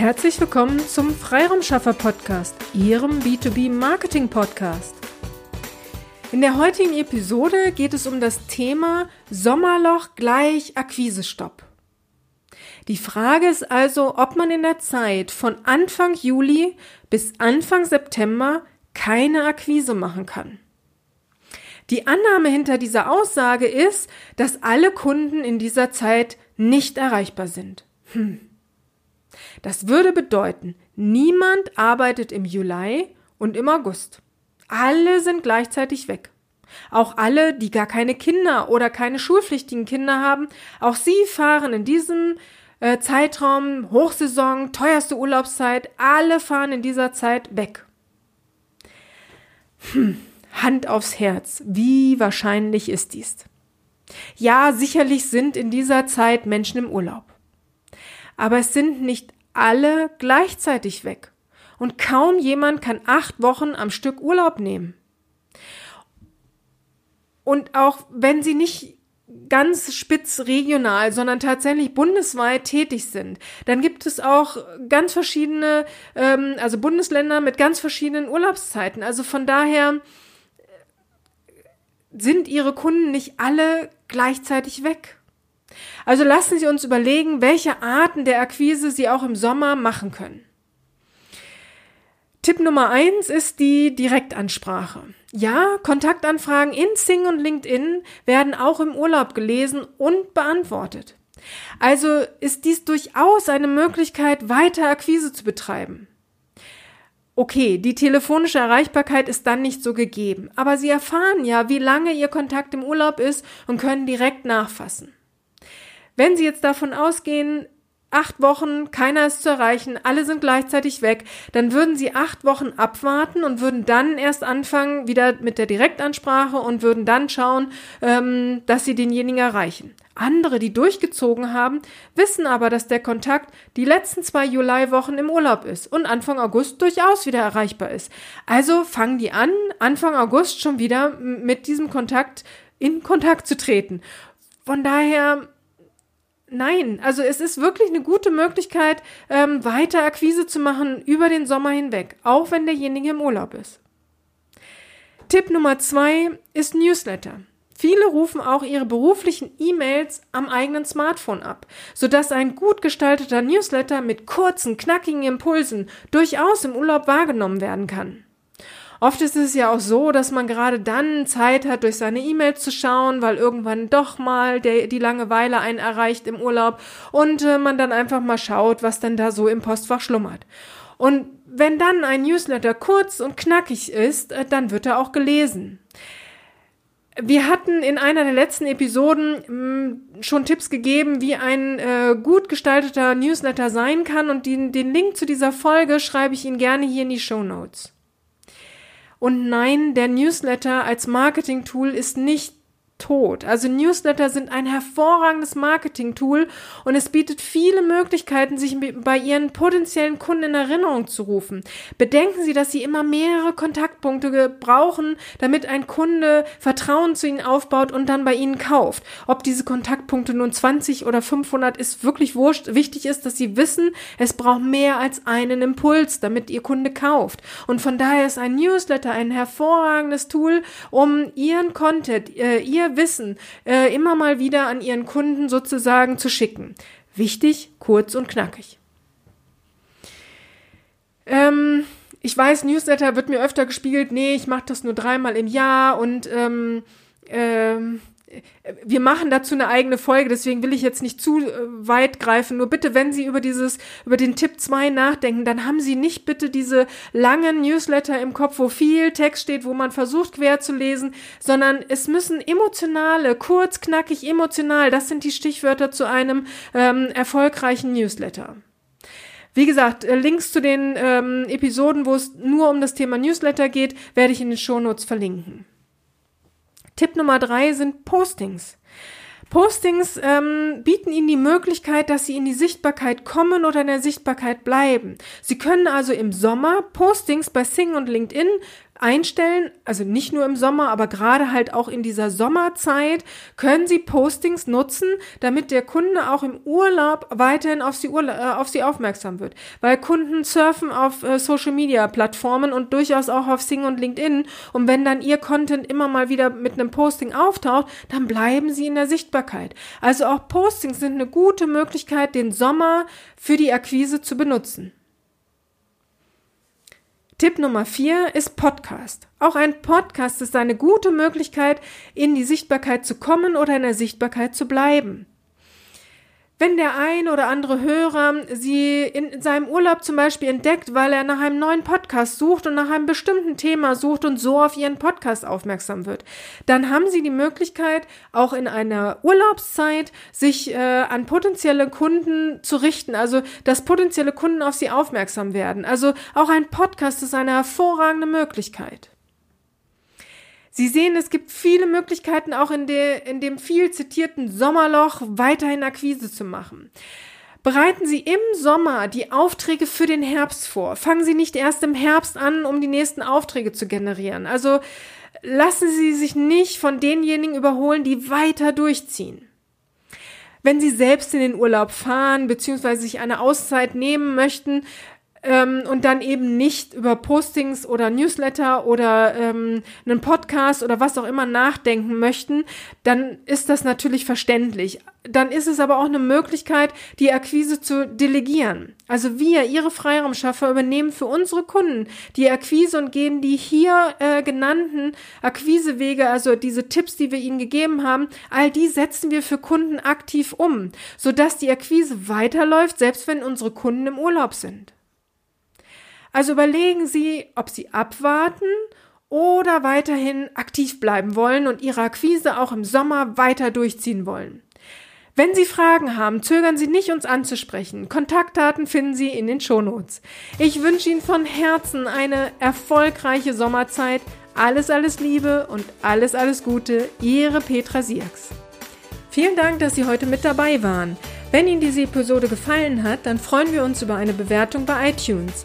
Herzlich willkommen zum Freiraumschaffer Podcast, Ihrem B2B Marketing Podcast. In der heutigen Episode geht es um das Thema Sommerloch gleich Akquisestopp. Die Frage ist also, ob man in der Zeit von Anfang Juli bis Anfang September keine Akquise machen kann. Die Annahme hinter dieser Aussage ist, dass alle Kunden in dieser Zeit nicht erreichbar sind. Hm. Das würde bedeuten, niemand arbeitet im Juli und im August. Alle sind gleichzeitig weg. Auch alle, die gar keine Kinder oder keine schulpflichtigen Kinder haben, auch sie fahren in diesem äh, Zeitraum, Hochsaison, teuerste Urlaubszeit, alle fahren in dieser Zeit weg. Hm, Hand aufs Herz, wie wahrscheinlich ist dies? Ja, sicherlich sind in dieser Zeit Menschen im Urlaub. Aber es sind nicht alle gleichzeitig weg. Und kaum jemand kann acht Wochen am Stück Urlaub nehmen. Und auch wenn sie nicht ganz spitz regional, sondern tatsächlich bundesweit tätig sind, dann gibt es auch ganz verschiedene, ähm, also Bundesländer mit ganz verschiedenen Urlaubszeiten. Also von daher sind ihre Kunden nicht alle gleichzeitig weg. Also lassen Sie uns überlegen, welche Arten der Akquise Sie auch im Sommer machen können. Tipp Nummer eins ist die Direktansprache. Ja, Kontaktanfragen in Sing und LinkedIn werden auch im Urlaub gelesen und beantwortet. Also ist dies durchaus eine Möglichkeit, weiter Akquise zu betreiben. Okay, die telefonische Erreichbarkeit ist dann nicht so gegeben, aber Sie erfahren ja, wie lange Ihr Kontakt im Urlaub ist und können direkt nachfassen. Wenn Sie jetzt davon ausgehen, acht Wochen, keiner ist zu erreichen, alle sind gleichzeitig weg, dann würden Sie acht Wochen abwarten und würden dann erst anfangen wieder mit der Direktansprache und würden dann schauen, ähm, dass Sie denjenigen erreichen. Andere, die durchgezogen haben, wissen aber, dass der Kontakt die letzten zwei Juliwochen im Urlaub ist und Anfang August durchaus wieder erreichbar ist. Also fangen die an, Anfang August schon wieder mit diesem Kontakt in Kontakt zu treten. Von daher Nein, also es ist wirklich eine gute Möglichkeit, ähm, weiter Akquise zu machen über den Sommer hinweg, auch wenn derjenige im Urlaub ist. Tipp Nummer zwei ist Newsletter. Viele rufen auch ihre beruflichen E-Mails am eigenen Smartphone ab, sodass ein gut gestalteter Newsletter mit kurzen, knackigen Impulsen durchaus im Urlaub wahrgenommen werden kann. Oft ist es ja auch so, dass man gerade dann Zeit hat, durch seine E-Mails zu schauen, weil irgendwann doch mal der, die Langeweile einen erreicht im Urlaub und äh, man dann einfach mal schaut, was denn da so im Postfach schlummert. Und wenn dann ein Newsletter kurz und knackig ist, äh, dann wird er auch gelesen. Wir hatten in einer der letzten Episoden mh, mm, schon Tipps gegeben, wie ein äh, gut gestalteter Newsletter sein kann und den, den Link zu dieser Folge schreibe ich Ihnen gerne hier in die Show Notes. Und nein, der Newsletter als Marketing-Tool ist nicht tot. Also Newsletter sind ein hervorragendes Marketing-Tool und es bietet viele Möglichkeiten, sich bei Ihren potenziellen Kunden in Erinnerung zu rufen. Bedenken Sie, dass Sie immer mehrere Kontaktpunkte brauchen, damit ein Kunde Vertrauen zu Ihnen aufbaut und dann bei Ihnen kauft. Ob diese Kontaktpunkte nun 20 oder 500 ist wirklich wurscht. Wichtig ist, dass Sie wissen, es braucht mehr als einen Impuls, damit Ihr Kunde kauft. Und von daher ist ein Newsletter ein hervorragendes Tool, um Ihren Content, äh, Ihr Wissen äh, immer mal wieder an ihren Kunden sozusagen zu schicken. Wichtig, kurz und knackig. Ähm, ich weiß, Newsletter wird mir öfter gespiegelt, nee, ich mache das nur dreimal im Jahr und ähm, ähm, wir machen dazu eine eigene Folge, deswegen will ich jetzt nicht zu äh, weit greifen. Nur bitte, wenn Sie über dieses, über den Tipp 2 nachdenken, dann haben Sie nicht bitte diese langen Newsletter im Kopf, wo viel Text steht, wo man versucht quer zu lesen, sondern es müssen emotionale, kurz, knackig, emotional, das sind die Stichwörter zu einem ähm, erfolgreichen Newsletter. Wie gesagt, äh, Links zu den ähm, Episoden, wo es nur um das Thema Newsletter geht, werde ich in den Shownotes verlinken. Tipp Nummer drei sind Postings. Postings ähm, bieten Ihnen die Möglichkeit, dass Sie in die Sichtbarkeit kommen oder in der Sichtbarkeit bleiben. Sie können also im Sommer Postings bei Sing und LinkedIn einstellen, also nicht nur im Sommer, aber gerade halt auch in dieser Sommerzeit, können Sie Postings nutzen, damit der Kunde auch im Urlaub weiterhin auf Sie, Urla äh, auf Sie aufmerksam wird. Weil Kunden surfen auf äh, Social Media Plattformen und durchaus auch auf Sing und LinkedIn. Und wenn dann Ihr Content immer mal wieder mit einem Posting auftaucht, dann bleiben Sie in der Sichtbarkeit. Also auch Postings sind eine gute Möglichkeit, den Sommer für die Akquise zu benutzen. Tipp Nummer vier ist Podcast. Auch ein Podcast ist eine gute Möglichkeit, in die Sichtbarkeit zu kommen oder in der Sichtbarkeit zu bleiben. Wenn der ein oder andere Hörer sie in seinem Urlaub zum Beispiel entdeckt, weil er nach einem neuen Podcast sucht und nach einem bestimmten Thema sucht und so auf ihren Podcast aufmerksam wird, dann haben sie die Möglichkeit, auch in einer Urlaubszeit sich äh, an potenzielle Kunden zu richten, also dass potenzielle Kunden auf sie aufmerksam werden. Also auch ein Podcast ist eine hervorragende Möglichkeit. Sie sehen, es gibt viele Möglichkeiten, auch in, der, in dem viel zitierten Sommerloch weiterhin Akquise zu machen. Bereiten Sie im Sommer die Aufträge für den Herbst vor. Fangen Sie nicht erst im Herbst an, um die nächsten Aufträge zu generieren. Also lassen Sie sich nicht von denjenigen überholen, die weiter durchziehen. Wenn Sie selbst in den Urlaub fahren bzw. sich eine Auszeit nehmen möchten, ähm, und dann eben nicht über Postings oder Newsletter oder ähm, einen Podcast oder was auch immer nachdenken möchten, dann ist das natürlich verständlich. Dann ist es aber auch eine Möglichkeit, die Akquise zu delegieren. Also wir, Ihre Freiraumschaffer, übernehmen für unsere Kunden die Akquise und gehen die hier äh, genannten Akquisewege, also diese Tipps, die wir Ihnen gegeben haben, all die setzen wir für Kunden aktiv um, sodass die Akquise weiterläuft, selbst wenn unsere Kunden im Urlaub sind. Also überlegen Sie, ob Sie abwarten oder weiterhin aktiv bleiben wollen und Ihre Akquise auch im Sommer weiter durchziehen wollen. Wenn Sie Fragen haben, zögern Sie nicht, uns anzusprechen. Kontaktdaten finden Sie in den Shownotes. Ich wünsche Ihnen von Herzen eine erfolgreiche Sommerzeit. Alles, alles Liebe und alles, alles Gute. Ihre Petra Sierks. Vielen Dank, dass Sie heute mit dabei waren. Wenn Ihnen diese Episode gefallen hat, dann freuen wir uns über eine Bewertung bei iTunes.